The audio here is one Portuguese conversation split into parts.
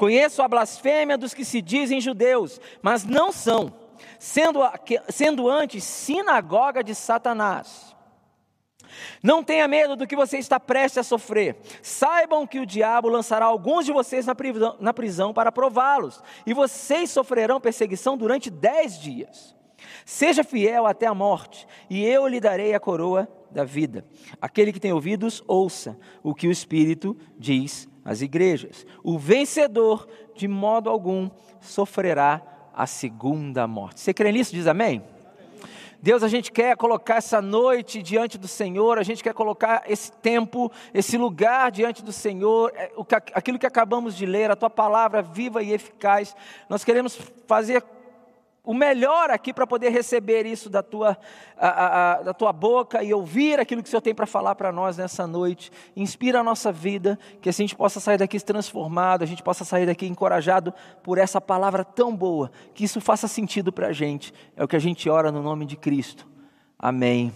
Conheço a blasfêmia dos que se dizem judeus, mas não são, sendo, sendo antes sinagoga de Satanás. Não tenha medo do que você está prestes a sofrer. Saibam que o diabo lançará alguns de vocês na prisão, na prisão para prová-los, e vocês sofrerão perseguição durante dez dias. Seja fiel até a morte, e eu lhe darei a coroa da vida. Aquele que tem ouvidos, ouça o que o Espírito diz às igrejas. O vencedor, de modo algum, sofrerá a segunda morte. Você crê nisso? Diz amém? Deus, a gente quer colocar essa noite diante do Senhor, a gente quer colocar esse tempo, esse lugar diante do Senhor, é, aquilo que acabamos de ler, a tua palavra viva e eficaz. Nós queremos fazer o melhor aqui para poder receber isso da tua, a, a, da tua boca e ouvir aquilo que o Senhor tem para falar para nós nessa noite. Inspira a nossa vida, que assim a gente possa sair daqui transformado, a gente possa sair daqui encorajado por essa palavra tão boa, que isso faça sentido para a gente. É o que a gente ora no nome de Cristo. Amém.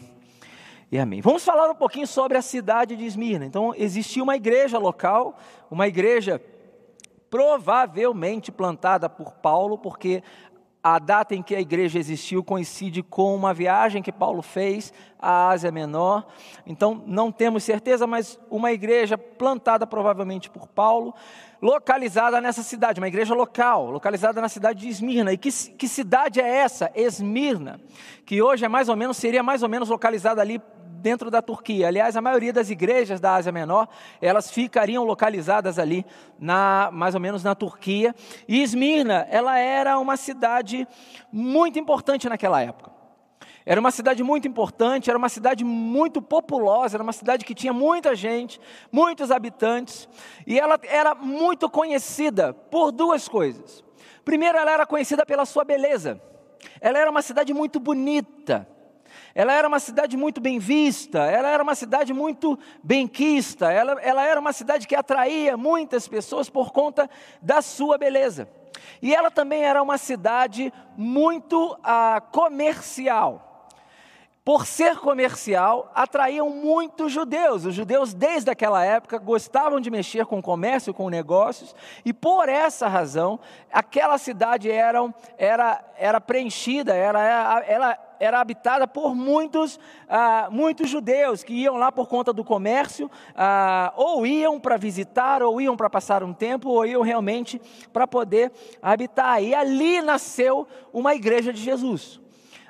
E amém. Vamos falar um pouquinho sobre a cidade de Esmirna. Então, existia uma igreja local, uma igreja provavelmente plantada por Paulo, porque a data em que a igreja existiu coincide com uma viagem que Paulo fez à Ásia Menor. Então, não temos certeza, mas uma igreja plantada provavelmente por Paulo, localizada nessa cidade, uma igreja local, localizada na cidade de Esmirna. E que, que cidade é essa? Esmirna, que hoje é mais ou menos, seria mais ou menos localizada ali dentro da Turquia. Aliás, a maioria das igrejas da Ásia Menor, elas ficariam localizadas ali, na, mais ou menos na Turquia. E Esmirna, ela era uma cidade muito importante naquela época. Era uma cidade muito importante, era uma cidade muito populosa, era uma cidade que tinha muita gente, muitos habitantes, e ela era muito conhecida por duas coisas. Primeiro, ela era conhecida pela sua beleza. Ela era uma cidade muito bonita. Ela era uma cidade muito bem vista, ela era uma cidade muito benquista, ela, ela era uma cidade que atraía muitas pessoas por conta da sua beleza. E ela também era uma cidade muito ah, comercial por ser comercial, atraíam muitos judeus. Os judeus, desde aquela época, gostavam de mexer com comércio, com negócios, e por essa razão, aquela cidade era, era, era preenchida, era, ela era habitada por muitos, ah, muitos judeus que iam lá por conta do comércio, ah, ou iam para visitar, ou iam para passar um tempo, ou iam realmente para poder habitar. E ali nasceu uma igreja de Jesus.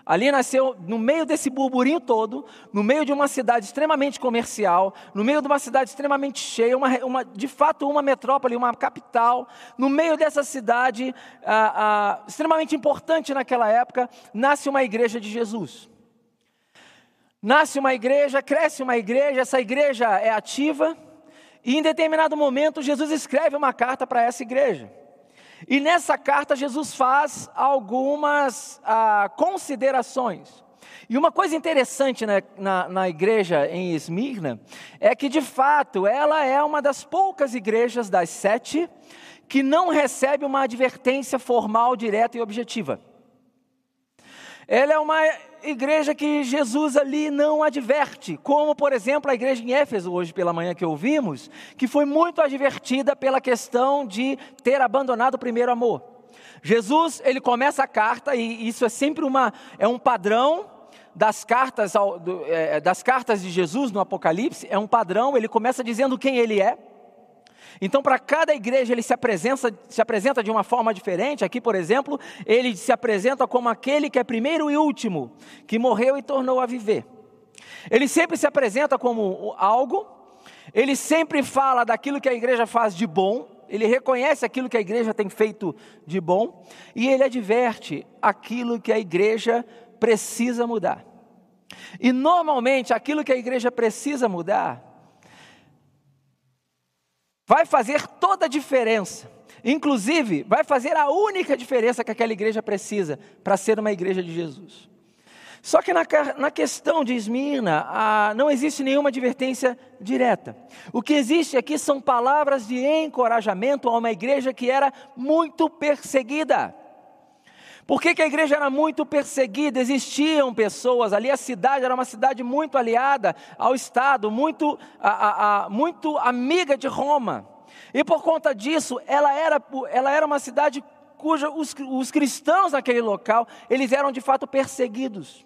Ali nasceu, no meio desse burburinho todo, no meio de uma cidade extremamente comercial, no meio de uma cidade extremamente cheia, uma, uma de fato uma metrópole, uma capital, no meio dessa cidade ah, ah, extremamente importante naquela época, nasce uma igreja de Jesus. Nasce uma igreja, cresce uma igreja, essa igreja é ativa, e em determinado momento Jesus escreve uma carta para essa igreja. E nessa carta, Jesus faz algumas ah, considerações. E uma coisa interessante na, na, na, igreja em Esmirna é que, de fato, ela é uma das poucas igrejas das sete que não recebe uma advertência formal, direta e objetiva. Ela é uma igreja que Jesus ali não adverte, como por exemplo a igreja em Éfeso, hoje pela manhã que ouvimos, que foi muito advertida pela questão de ter abandonado o primeiro amor. Jesus, ele começa a carta, e isso é sempre uma, é um padrão das cartas, é, das cartas de Jesus no Apocalipse, é um padrão, ele começa dizendo quem ele é, então, para cada igreja, ele se apresenta, se apresenta de uma forma diferente. Aqui, por exemplo, ele se apresenta como aquele que é primeiro e último, que morreu e tornou a viver. Ele sempre se apresenta como algo, ele sempre fala daquilo que a igreja faz de bom, ele reconhece aquilo que a igreja tem feito de bom, e ele adverte aquilo que a igreja precisa mudar. E normalmente aquilo que a igreja precisa mudar vai fazer toda a diferença. Inclusive, vai fazer a única diferença que aquela igreja precisa para ser uma igreja de Jesus. Só que na, na questão de Esmirna, ah, não existe nenhuma advertência direta. O que existe aqui são palavras de encorajamento a uma igreja que era muito perseguida. Por que, que, a igreja era muito perseguida? Existiam pessoas ali, a cidade era uma cidade muito aliada ao Estado, muito, a, a, a, muito amiga de Roma. E por conta disso, ela era, ela era uma cidade cuja os, os cristãos naquele local, eles eram de fato perseguidos.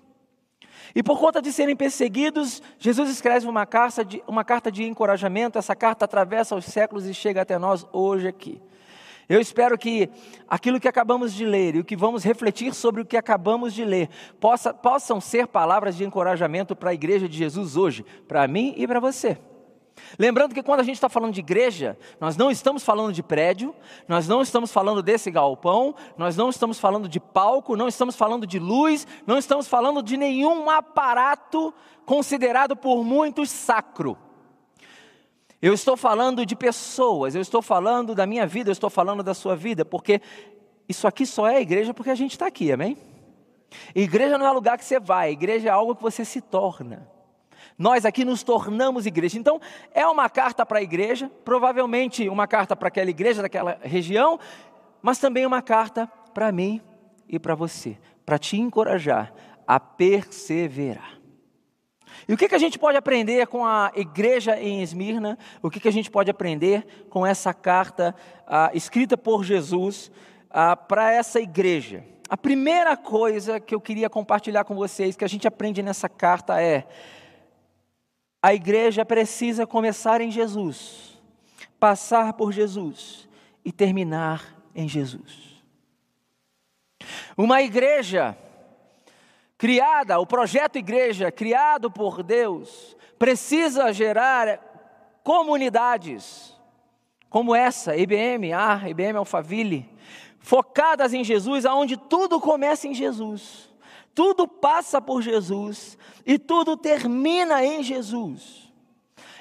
E por conta de serem perseguidos, Jesus escreve uma carta, de, uma carta de encorajamento. Essa carta atravessa os séculos e chega até nós hoje aqui. Eu espero que aquilo que acabamos de ler e o que vamos refletir sobre o que acabamos de ler possa, possam ser palavras de encorajamento para a igreja de Jesus hoje, para mim e para você. Lembrando que quando a gente está falando de igreja, nós não estamos falando de prédio, nós não estamos falando desse galpão, nós não estamos falando de palco, não estamos falando de luz, não estamos falando de nenhum aparato considerado por muitos sacro. Eu estou falando de pessoas, eu estou falando da minha vida, eu estou falando da sua vida, porque isso aqui só é igreja porque a gente está aqui, amém? Igreja não é lugar que você vai, igreja é algo que você se torna. Nós aqui nos tornamos igreja. Então, é uma carta para a igreja, provavelmente uma carta para aquela igreja daquela região, mas também uma carta para mim e para você, para te encorajar a perseverar. E o que, que a gente pode aprender com a igreja em Esmirna? O que, que a gente pode aprender com essa carta ah, escrita por Jesus ah, para essa igreja? A primeira coisa que eu queria compartilhar com vocês, que a gente aprende nessa carta é: a igreja precisa começar em Jesus, passar por Jesus e terminar em Jesus. Uma igreja criada, o projeto igreja criado por Deus, precisa gerar comunidades como essa, IBM, ah, IBM Alphaville, focadas em Jesus, aonde tudo começa em Jesus, tudo passa por Jesus e tudo termina em Jesus.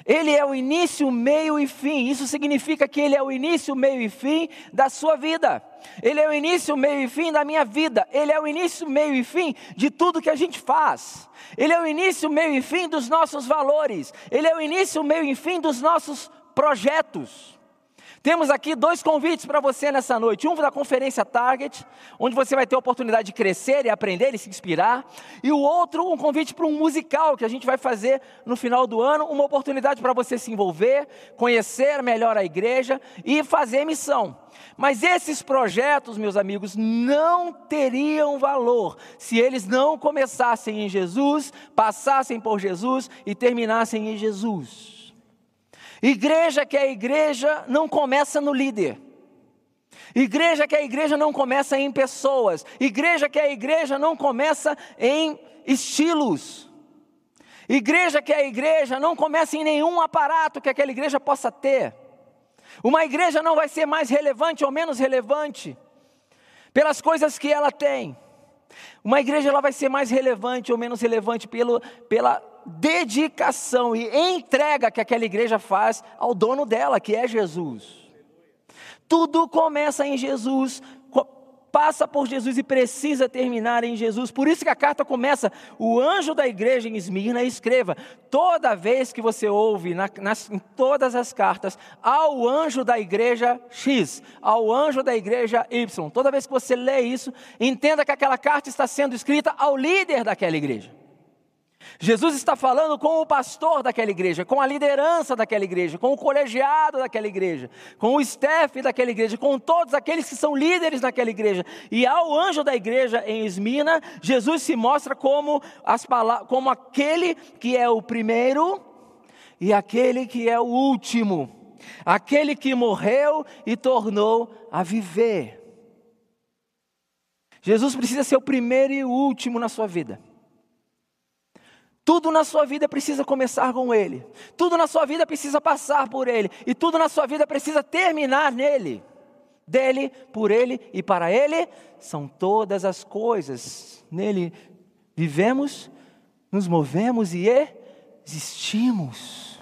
Ele é o início, meio e fim. Isso significa que ele é o início, meio e fim da sua vida. Ele é o início, meio e fim da minha vida. Ele é o início, meio e fim de tudo que a gente faz. Ele é o início, meio e fim dos nossos valores. Ele é o início, meio e fim dos nossos projetos. Temos aqui dois convites para você nessa noite. Um da conferência Target, onde você vai ter a oportunidade de crescer e aprender e se inspirar. E o outro, um convite para um musical que a gente vai fazer no final do ano. Uma oportunidade para você se envolver, conhecer melhor a igreja e fazer missão. Mas esses projetos, meus amigos, não teriam valor se eles não começassem em Jesus, passassem por Jesus e terminassem em Jesus. Igreja que é igreja não começa no líder. Igreja que é igreja não começa em pessoas. Igreja que é igreja não começa em estilos. Igreja que é igreja não começa em nenhum aparato que aquela igreja possa ter. Uma igreja não vai ser mais relevante ou menos relevante pelas coisas que ela tem. Uma igreja ela vai ser mais relevante ou menos relevante pelo, pela dedicação e entrega que aquela igreja faz ao dono dela, que é Jesus. Tudo começa em Jesus, passa por Jesus e precisa terminar em Jesus. Por isso que a carta começa: o anjo da igreja em Esmirna escreva. Toda vez que você ouve na, nas, em todas as cartas, ao anjo da igreja X, ao anjo da igreja Y. Toda vez que você lê isso, entenda que aquela carta está sendo escrita ao líder daquela igreja. Jesus está falando com o pastor daquela igreja, com a liderança daquela igreja, com o colegiado daquela igreja, com o staff daquela igreja, com todos aqueles que são líderes naquela igreja. E ao anjo da igreja em Esmina, Jesus se mostra como, as como aquele que é o primeiro e aquele que é o último, aquele que morreu e tornou a viver. Jesus precisa ser o primeiro e o último na sua vida. Tudo na sua vida precisa começar com Ele. Tudo na sua vida precisa passar por Ele. E tudo na sua vida precisa terminar nele. Dele, por Ele e para Ele são todas as coisas. Nele vivemos, nos movemos e existimos.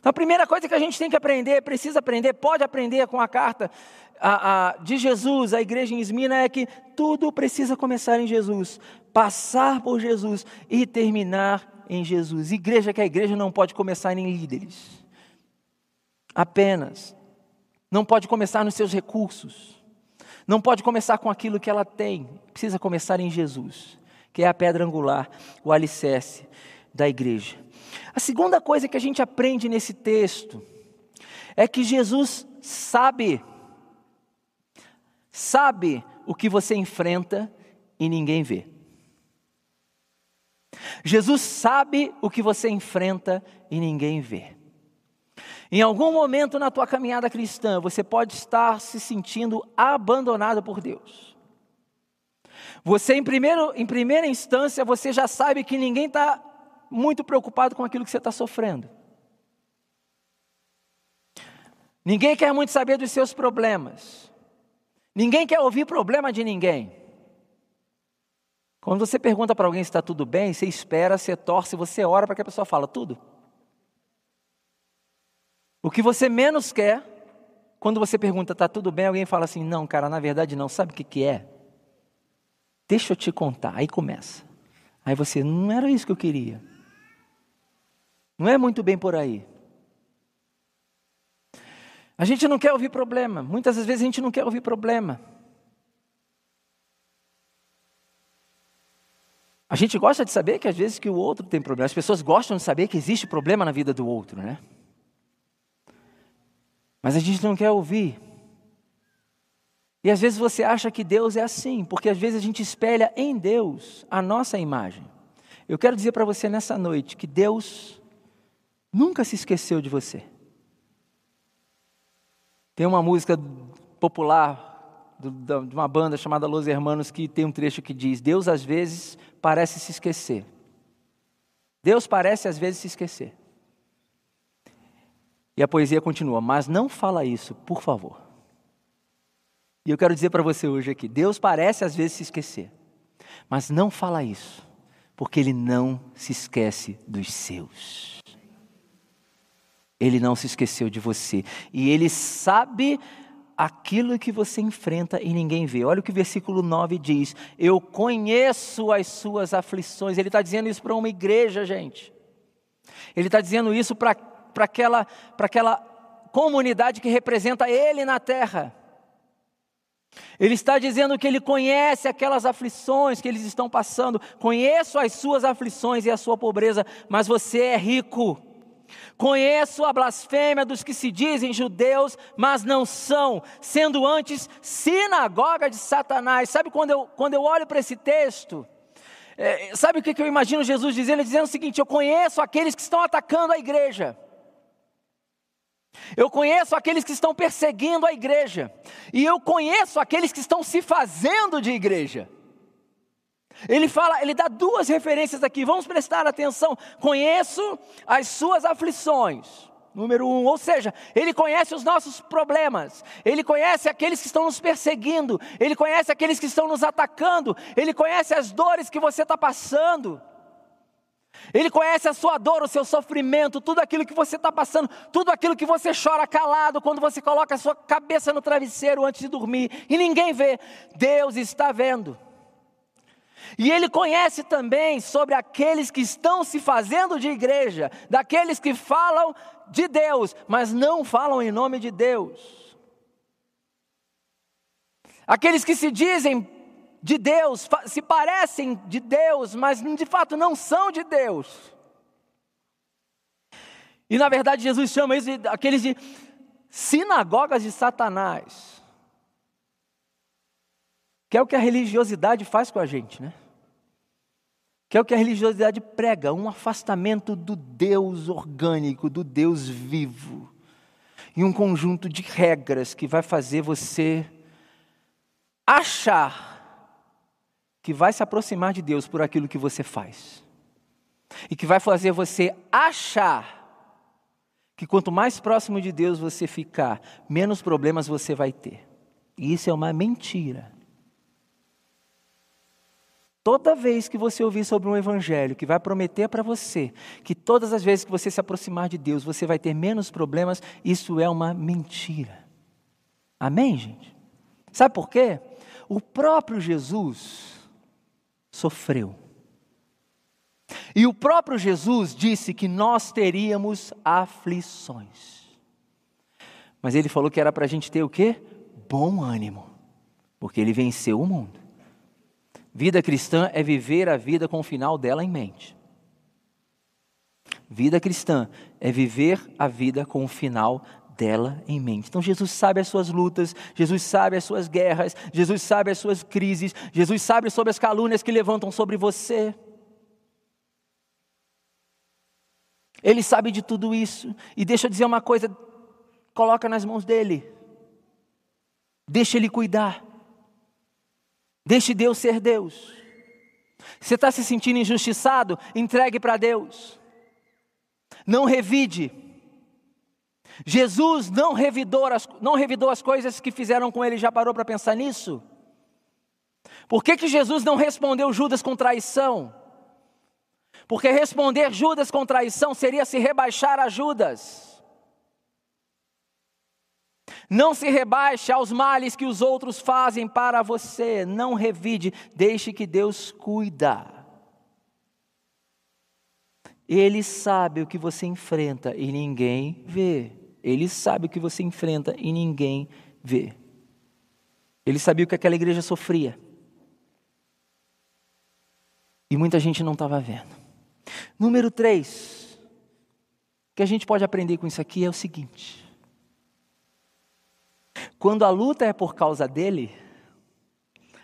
Então a primeira coisa que a gente tem que aprender, precisa aprender, pode aprender com a carta a, a, de Jesus à igreja em Esmina é que tudo precisa começar em Jesus passar por Jesus e terminar em Jesus. Igreja que a igreja não pode começar em líderes, apenas. Não pode começar nos seus recursos, não pode começar com aquilo que ela tem, precisa começar em Jesus, que é a pedra angular, o alicerce da igreja. A segunda coisa que a gente aprende nesse texto é que Jesus sabe, sabe o que você enfrenta e ninguém vê. Jesus sabe o que você enfrenta e ninguém vê. Em algum momento na tua caminhada cristã, você pode estar se sentindo abandonado por Deus. Você, em, primeiro, em primeira instância, você já sabe que ninguém está muito preocupado com aquilo que você está sofrendo. Ninguém quer muito saber dos seus problemas. Ninguém quer ouvir problema de ninguém. Quando você pergunta para alguém se está tudo bem, você espera, você torce, você ora para que a pessoa fala tudo. O que você menos quer, quando você pergunta, está tudo bem, alguém fala assim, não, cara, na verdade não, sabe o que, que é? Deixa eu te contar, aí começa. Aí você, não era isso que eu queria. Não é muito bem por aí. A gente não quer ouvir problema. Muitas vezes a gente não quer ouvir problema. A gente gosta de saber que às vezes que o outro tem problema. As pessoas gostam de saber que existe problema na vida do outro, né? Mas a gente não quer ouvir. E às vezes você acha que Deus é assim, porque às vezes a gente espelha em Deus a nossa imagem. Eu quero dizer para você nessa noite que Deus nunca se esqueceu de você. Tem uma música popular de uma banda chamada Los Hermanos que tem um trecho que diz: Deus às vezes parece se esquecer. Deus parece às vezes se esquecer. E a poesia continua: Mas não fala isso, por favor. E eu quero dizer para você hoje aqui: Deus parece às vezes se esquecer, mas não fala isso, porque Ele não se esquece dos seus. Ele não se esqueceu de você. E Ele sabe aquilo que você enfrenta e ninguém vê. Olha o que o versículo 9 diz: Eu conheço as suas aflições. Ele está dizendo isso para uma igreja, gente. Ele está dizendo isso para aquela, aquela comunidade que representa Ele na terra. Ele está dizendo que ele conhece aquelas aflições que eles estão passando. Conheço as suas aflições e a sua pobreza, mas você é rico. Conheço a blasfêmia dos que se dizem judeus, mas não são, sendo antes sinagoga de Satanás. Sabe quando eu, quando eu olho para esse texto? É, sabe o que, que eu imagino Jesus dizendo? Ele dizendo o seguinte: Eu conheço aqueles que estão atacando a igreja. Eu conheço aqueles que estão perseguindo a igreja. E eu conheço aqueles que estão se fazendo de igreja. Ele fala, ele dá duas referências aqui, vamos prestar atenção. Conheço as suas aflições. Número um, ou seja, ele conhece os nossos problemas, ele conhece aqueles que estão nos perseguindo, ele conhece aqueles que estão nos atacando, ele conhece as dores que você está passando. Ele conhece a sua dor, o seu sofrimento, tudo aquilo que você está passando, tudo aquilo que você chora calado quando você coloca a sua cabeça no travesseiro antes de dormir e ninguém vê. Deus está vendo. E ele conhece também sobre aqueles que estão se fazendo de igreja, daqueles que falam de Deus, mas não falam em nome de Deus. Aqueles que se dizem de Deus, se parecem de Deus, mas de fato não são de Deus. E na verdade Jesus chama isso de aqueles de sinagogas de Satanás. Que é o que a religiosidade faz com a gente, né? Que é o que a religiosidade prega, um afastamento do Deus orgânico, do Deus vivo. E um conjunto de regras que vai fazer você achar que vai se aproximar de Deus por aquilo que você faz. E que vai fazer você achar que quanto mais próximo de Deus você ficar, menos problemas você vai ter. E isso é uma mentira. Toda vez que você ouvir sobre um evangelho que vai prometer para você que todas as vezes que você se aproximar de Deus você vai ter menos problemas, isso é uma mentira. Amém, gente? Sabe por quê? O próprio Jesus sofreu. E o próprio Jesus disse que nós teríamos aflições. Mas ele falou que era para a gente ter o quê? Bom ânimo, porque ele venceu o mundo. Vida cristã é viver a vida com o final dela em mente. Vida cristã é viver a vida com o final dela em mente. Então Jesus sabe as suas lutas, Jesus sabe as suas guerras, Jesus sabe as suas crises, Jesus sabe sobre as calúnias que levantam sobre você. Ele sabe de tudo isso. E deixa eu dizer uma coisa: coloca nas mãos dele. Deixa ele cuidar. Deixe Deus ser Deus. Você está se sentindo injustiçado? Entregue para Deus. Não revide. Jesus não revidou, as, não revidou as coisas que fizeram com ele, já parou para pensar nisso? Por que, que Jesus não respondeu Judas com traição? Porque responder Judas com traição seria se rebaixar a Judas. Não se rebaixe aos males que os outros fazem para você. Não revide, deixe que Deus cuida. Ele sabe o que você enfrenta e ninguém vê. Ele sabe o que você enfrenta e ninguém vê. Ele sabia o que aquela igreja sofria. E muita gente não estava vendo. Número três, que a gente pode aprender com isso aqui é o seguinte: quando a luta é por causa dele,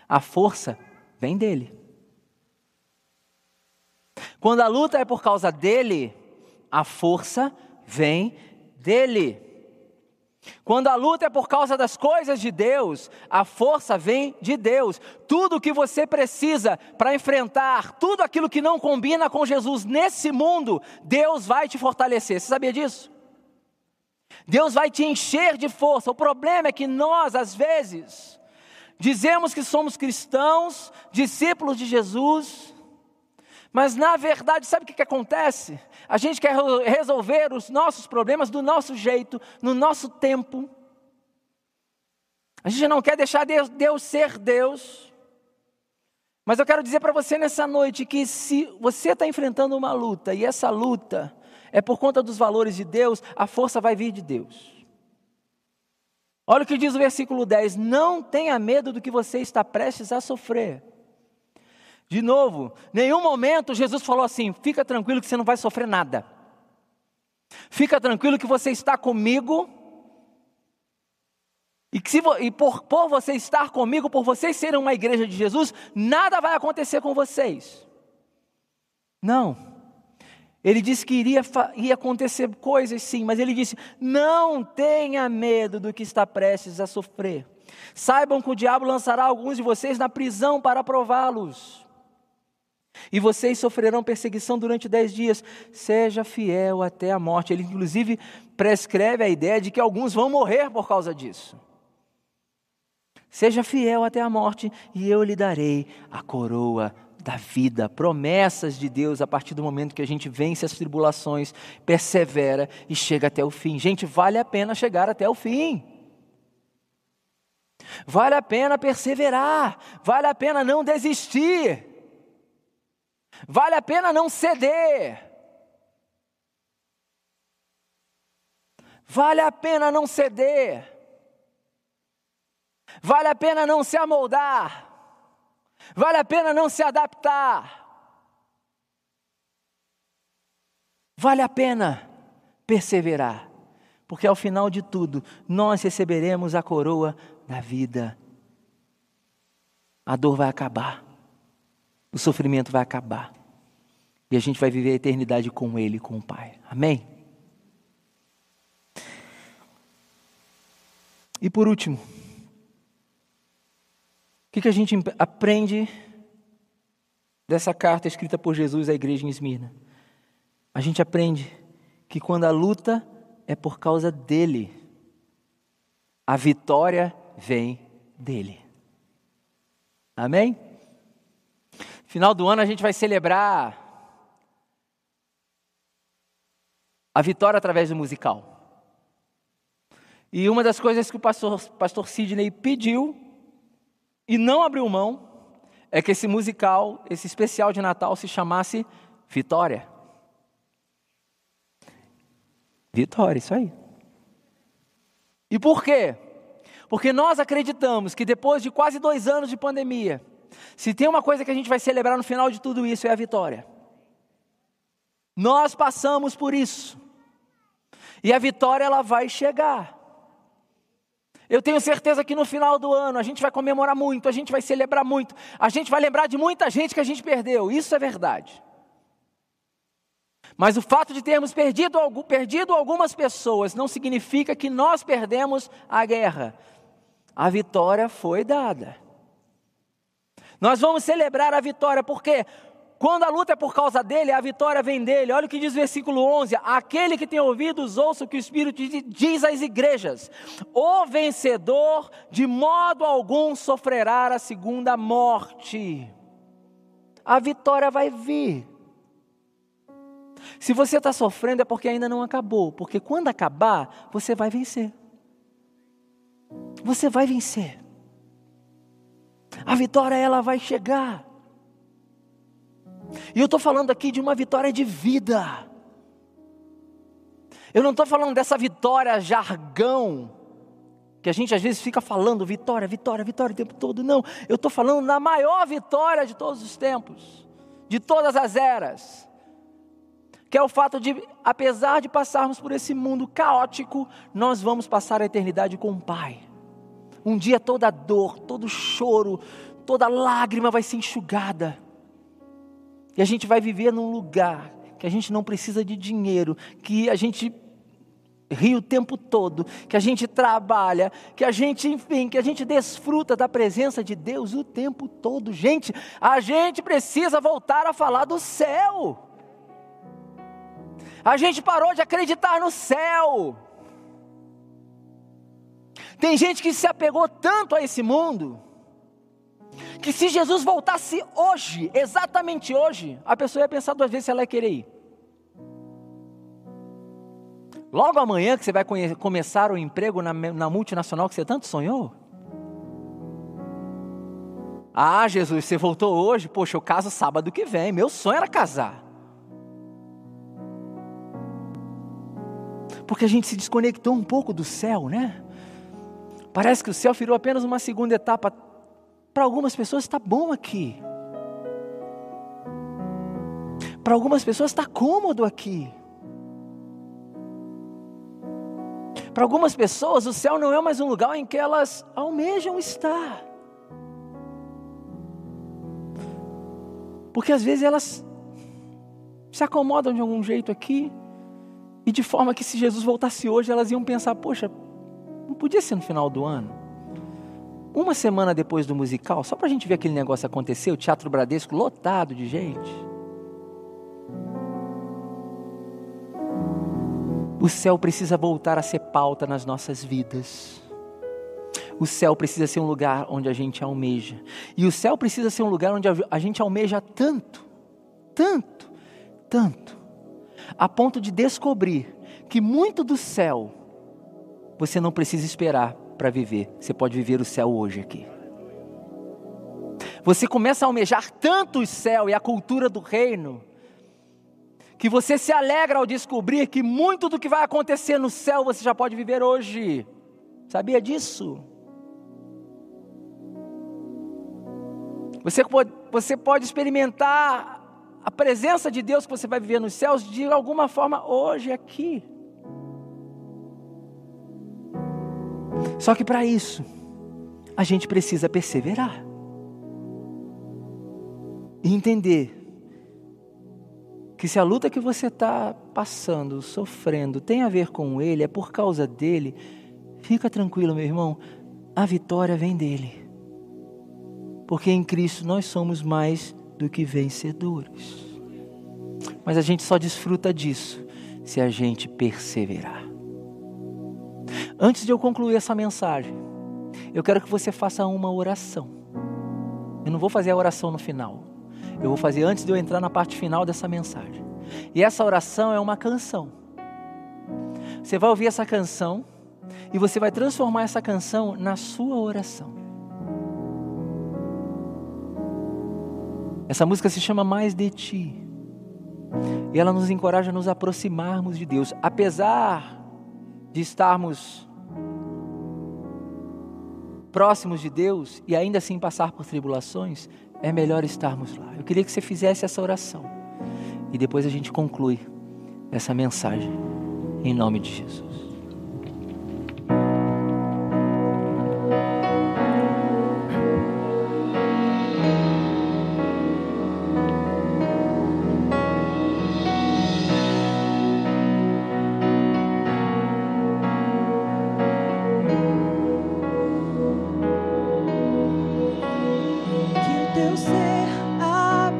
a força vem dele. Quando a luta é por causa dele, a força vem dele. Quando a luta é por causa das coisas de Deus, a força vem de Deus. Tudo o que você precisa para enfrentar tudo aquilo que não combina com Jesus nesse mundo, Deus vai te fortalecer. Você sabia disso? Deus vai te encher de força. O problema é que nós, às vezes, dizemos que somos cristãos, discípulos de Jesus, mas na verdade, sabe o que, que acontece? A gente quer resolver os nossos problemas do nosso jeito, no nosso tempo. A gente não quer deixar Deus, Deus ser Deus. Mas eu quero dizer para você nessa noite que se você está enfrentando uma luta e essa luta é por conta dos valores de Deus, a força vai vir de Deus. Olha o que diz o versículo 10: Não tenha medo do que você está prestes a sofrer. De novo, nenhum momento Jesus falou assim: fica tranquilo que você não vai sofrer nada. Fica tranquilo que você está comigo. E, que se, e por, por você estar comigo, por vocês serem uma igreja de Jesus, nada vai acontecer com vocês. Não. Ele disse que iria, ia acontecer coisas sim, mas ele disse: não tenha medo do que está prestes a sofrer. Saibam que o diabo lançará alguns de vocês na prisão para prová-los. E vocês sofrerão perseguição durante dez dias. Seja fiel até a morte. Ele, inclusive, prescreve a ideia de que alguns vão morrer por causa disso. Seja fiel até a morte, e eu lhe darei a coroa da vida, promessas de Deus a partir do momento que a gente vence as tribulações, persevera e chega até o fim. Gente, vale a pena chegar até o fim. Vale a pena perseverar, vale a pena não desistir, vale a pena não ceder, vale a pena não ceder, vale a pena não se amoldar. Vale a pena não se adaptar. Vale a pena perseverar, porque ao final de tudo, nós receberemos a coroa da vida. A dor vai acabar, o sofrimento vai acabar, e a gente vai viver a eternidade com Ele, com o Pai. Amém? E por último, que, que a gente aprende dessa carta escrita por Jesus à igreja em Esmirna? A gente aprende que quando a luta é por causa dele, a vitória vem dele. Amém? Final do ano a gente vai celebrar a vitória através do musical. E uma das coisas que o pastor, pastor Sidney pediu e não abriu mão é que esse musical, esse especial de Natal se chamasse Vitória. Vitória, isso aí. E por quê? Porque nós acreditamos que depois de quase dois anos de pandemia, se tem uma coisa que a gente vai celebrar no final de tudo isso é a vitória. Nós passamos por isso. E a vitória ela vai chegar. Eu tenho certeza que no final do ano a gente vai comemorar muito, a gente vai celebrar muito, a gente vai lembrar de muita gente que a gente perdeu, isso é verdade. Mas o fato de termos perdido, perdido algumas pessoas não significa que nós perdemos a guerra. A vitória foi dada. Nós vamos celebrar a vitória, porque quando a luta é por causa dele, a vitória vem dele. Olha o que diz o versículo 11: Aquele que tem ouvidos, ouça o que o Espírito diz às igrejas: O vencedor, de modo algum, sofrerá a segunda morte. A vitória vai vir. Se você está sofrendo é porque ainda não acabou, porque quando acabar, você vai vencer. Você vai vencer. A vitória ela vai chegar. E eu estou falando aqui de uma vitória de vida. Eu não estou falando dessa vitória jargão, que a gente às vezes fica falando vitória, vitória, vitória o tempo todo. Não, eu estou falando da maior vitória de todos os tempos, de todas as eras. Que é o fato de, apesar de passarmos por esse mundo caótico, nós vamos passar a eternidade com o Pai. Um dia toda dor, todo choro, toda lágrima vai ser enxugada. E a gente vai viver num lugar que a gente não precisa de dinheiro, que a gente ri o tempo todo, que a gente trabalha, que a gente, enfim, que a gente desfruta da presença de Deus o tempo todo. Gente, a gente precisa voltar a falar do céu. A gente parou de acreditar no céu. Tem gente que se apegou tanto a esse mundo que se Jesus voltasse hoje, exatamente hoje, a pessoa ia pensar duas vezes se ela ia querer ir. Logo amanhã que você vai começar o emprego na, na multinacional que você tanto sonhou? Ah, Jesus, você voltou hoje? Poxa, eu caso sábado que vem. Meu sonho era casar. Porque a gente se desconectou um pouco do céu, né? Parece que o céu virou apenas uma segunda etapa para algumas pessoas está bom aqui. Para algumas pessoas está cômodo aqui. Para algumas pessoas, o céu não é mais um lugar em que elas almejam estar. Porque às vezes elas se acomodam de algum jeito aqui, e de forma que se Jesus voltasse hoje, elas iam pensar: poxa, não podia ser no final do ano? Uma semana depois do musical, só para a gente ver aquele negócio acontecer, o Teatro Bradesco lotado de gente. O céu precisa voltar a ser pauta nas nossas vidas. O céu precisa ser um lugar onde a gente almeja. E o céu precisa ser um lugar onde a gente almeja tanto, tanto, tanto, a ponto de descobrir que muito do céu você não precisa esperar para viver. Você pode viver o céu hoje aqui. Você começa a almejar tanto o céu e a cultura do reino, que você se alegra ao descobrir que muito do que vai acontecer no céu você já pode viver hoje. Sabia disso? Você pode, você pode experimentar a presença de Deus que você vai viver nos céus de alguma forma hoje aqui. Só que para isso, a gente precisa perseverar. E entender que se a luta que você está passando, sofrendo, tem a ver com Ele, é por causa dele, fica tranquilo, meu irmão, a vitória vem dele. Porque em Cristo nós somos mais do que vencedores. Mas a gente só desfruta disso se a gente perseverar. Antes de eu concluir essa mensagem, eu quero que você faça uma oração. Eu não vou fazer a oração no final. Eu vou fazer antes de eu entrar na parte final dessa mensagem. E essa oração é uma canção. Você vai ouvir essa canção e você vai transformar essa canção na sua oração. Essa música se chama Mais de Ti. E ela nos encoraja a nos aproximarmos de Deus, apesar de estarmos próximos de Deus e ainda assim passar por tribulações, é melhor estarmos lá. Eu queria que você fizesse essa oração e depois a gente conclui essa mensagem em nome de Jesus.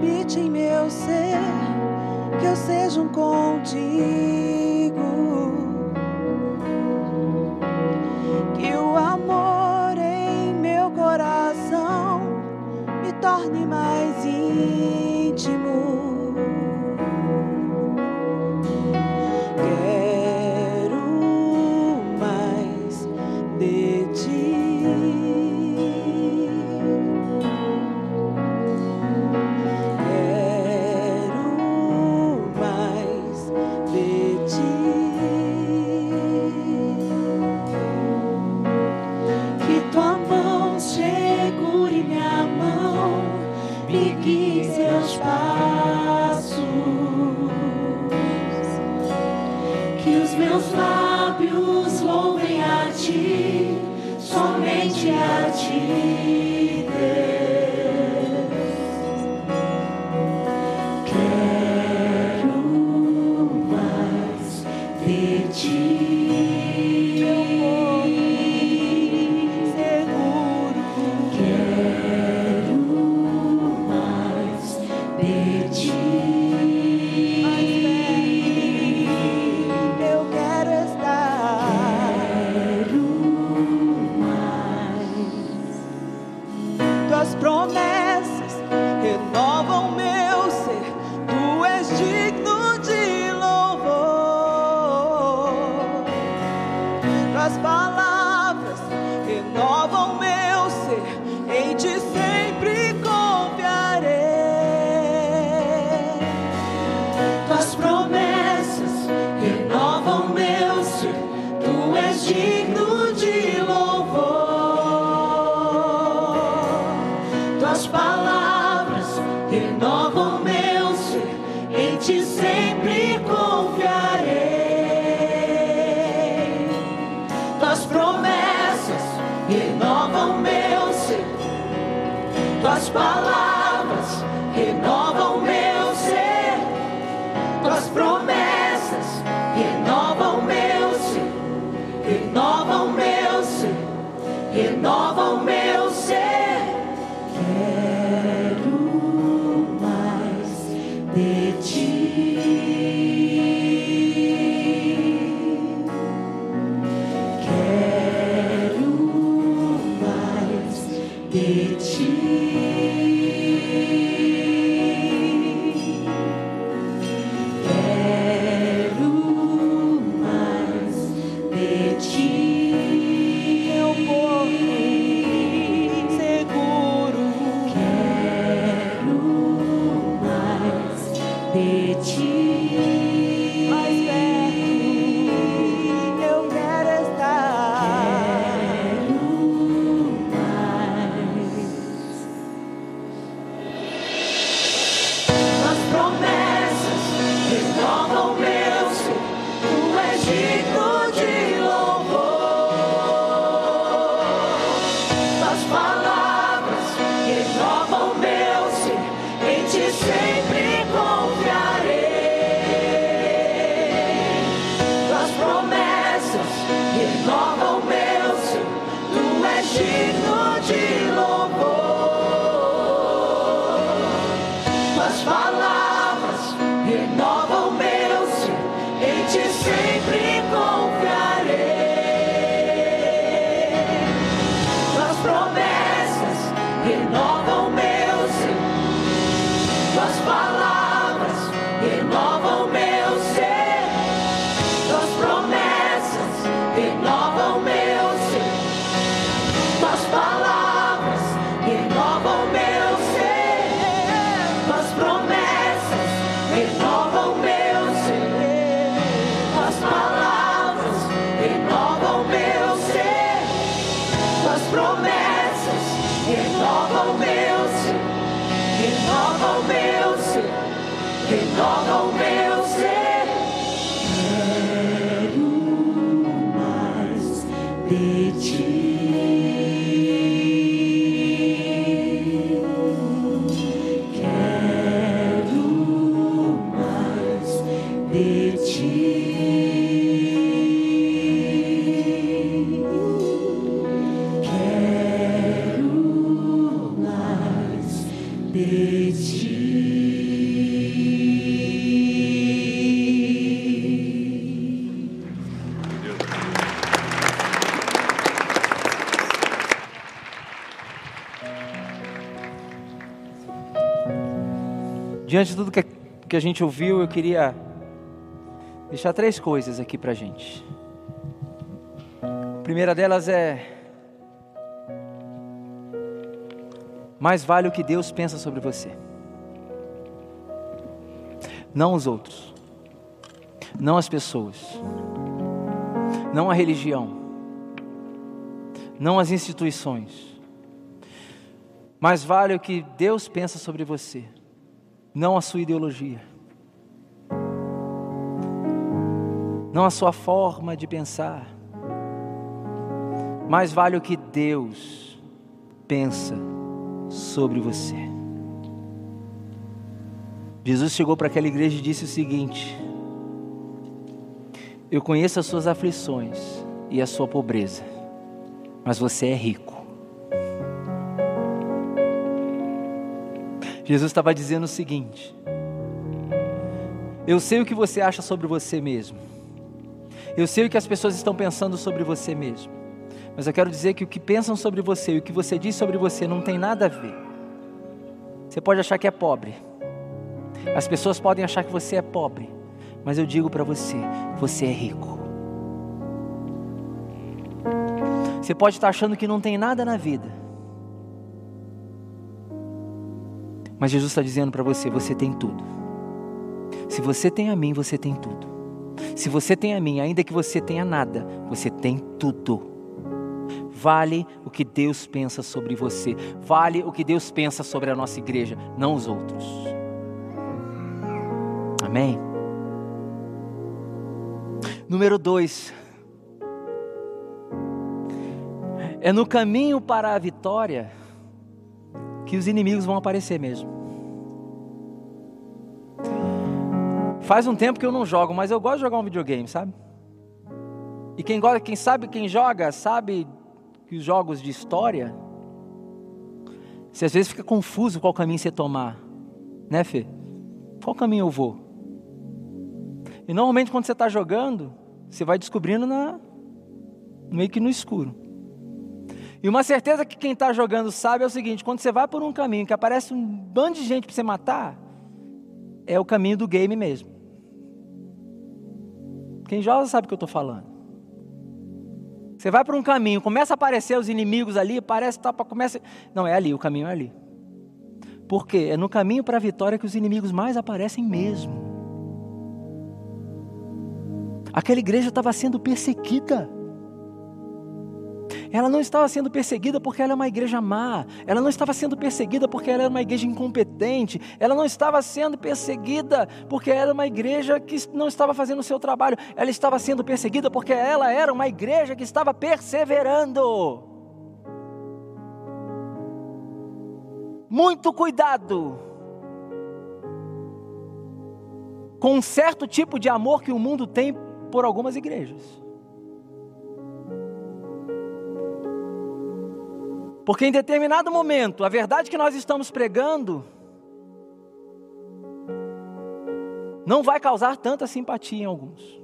habite em meu ser, que eu seja um contigo. Que o amor em meu coração me torne mais íntimo. tuas promessas. ti. Diante de tudo que, que a gente ouviu, eu queria deixar três coisas aqui para a gente. A primeira delas é: mais vale o que Deus pensa sobre você, não os outros, não as pessoas, não a religião, não as instituições. Mais vale o que Deus pensa sobre você não a sua ideologia, não a sua forma de pensar. Mais vale o que Deus pensa sobre você. Jesus chegou para aquela igreja e disse o seguinte: Eu conheço as suas aflições e a sua pobreza, mas você é rico. Jesus estava dizendo o seguinte: Eu sei o que você acha sobre você mesmo. Eu sei o que as pessoas estão pensando sobre você mesmo. Mas eu quero dizer que o que pensam sobre você e o que você diz sobre você não tem nada a ver. Você pode achar que é pobre. As pessoas podem achar que você é pobre. Mas eu digo para você: você é rico. Você pode estar achando que não tem nada na vida. Mas Jesus está dizendo para você: você tem tudo. Se você tem a mim, você tem tudo. Se você tem a mim, ainda que você tenha nada, você tem tudo. Vale o que Deus pensa sobre você. Vale o que Deus pensa sobre a nossa igreja, não os outros. Amém? Número dois. É no caminho para a vitória que os inimigos vão aparecer mesmo. Faz um tempo que eu não jogo, mas eu gosto de jogar um videogame, sabe? E quem gosta, quem sabe quem joga, sabe que os jogos de história, você às vezes fica confuso qual caminho você tomar, né, Fê? Qual caminho eu vou? E normalmente quando você está jogando, você vai descobrindo na, meio que no escuro. E uma certeza que quem está jogando sabe é o seguinte: quando você vai por um caminho que aparece um bando de gente para você matar, é o caminho do game mesmo. Quem joga sabe o que eu estou falando. Você vai para um caminho, começa a aparecer os inimigos ali, parece tá começa. Não, é ali, o caminho é ali. Por quê? É no caminho para a vitória que os inimigos mais aparecem mesmo. Aquela igreja estava sendo perseguida. Ela não estava sendo perseguida porque ela é uma igreja má. Ela não estava sendo perseguida porque ela era uma igreja incompetente. Ela não estava sendo perseguida porque era uma igreja que não estava fazendo o seu trabalho. Ela estava sendo perseguida porque ela era uma igreja que estava perseverando. Muito cuidado com um certo tipo de amor que o mundo tem por algumas igrejas. Porque em determinado momento, a verdade que nós estamos pregando não vai causar tanta simpatia em alguns.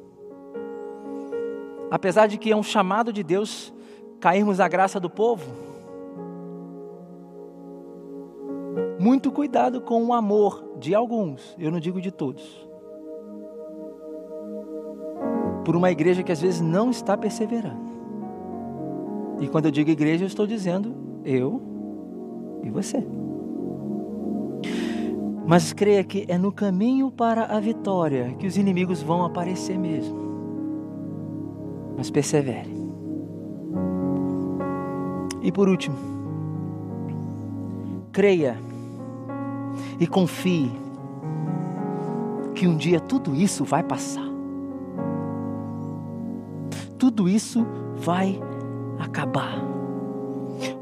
Apesar de que é um chamado de Deus cairmos na graça do povo. Muito cuidado com o amor de alguns, eu não digo de todos. Por uma igreja que às vezes não está perseverando. E quando eu digo igreja, eu estou dizendo eu e você. Mas creia que é no caminho para a vitória que os inimigos vão aparecer mesmo. Mas persevere. E por último, creia e confie que um dia tudo isso vai passar. Tudo isso vai acabar.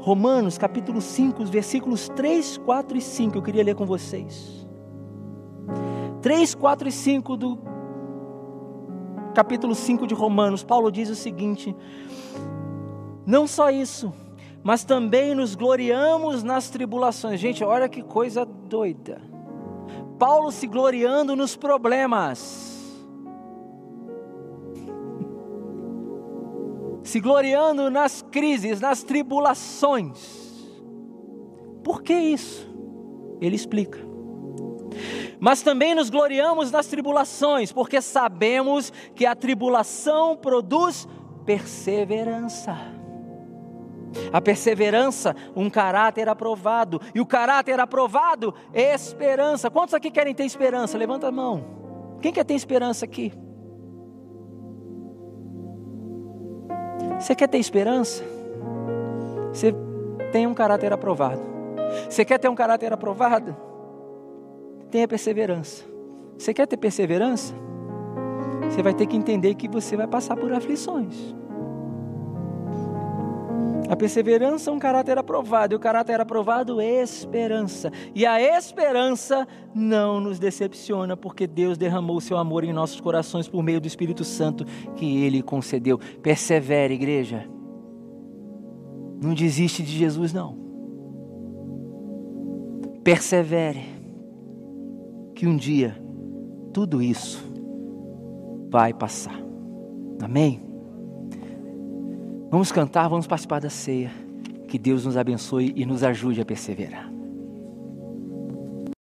Romanos capítulo 5, versículos 3, 4 e 5, eu queria ler com vocês. 3, 4 e 5 do capítulo 5 de Romanos, Paulo diz o seguinte: Não só isso, mas também nos gloriamos nas tribulações. Gente, olha que coisa doida. Paulo se gloriando nos problemas. Se gloriando nas crises, nas tribulações. Por que isso? Ele explica. Mas também nos gloriamos nas tribulações, porque sabemos que a tribulação produz perseverança. A perseverança, um caráter aprovado. E o caráter aprovado, esperança. Quantos aqui querem ter esperança? Levanta a mão. Quem quer ter esperança aqui? Você quer ter esperança? Você tem um caráter aprovado. Você quer ter um caráter aprovado? Tenha perseverança. Você quer ter perseverança? Você vai ter que entender que você vai passar por aflições. A perseverança é um caráter aprovado, e o caráter aprovado é esperança. E a esperança não nos decepciona, porque Deus derramou seu amor em nossos corações por meio do Espírito Santo que Ele concedeu. Persevere, igreja. Não desiste de Jesus, não. Persevere, que um dia tudo isso vai passar. Amém? Vamos cantar, vamos participar da ceia. Que Deus nos abençoe e nos ajude a perseverar.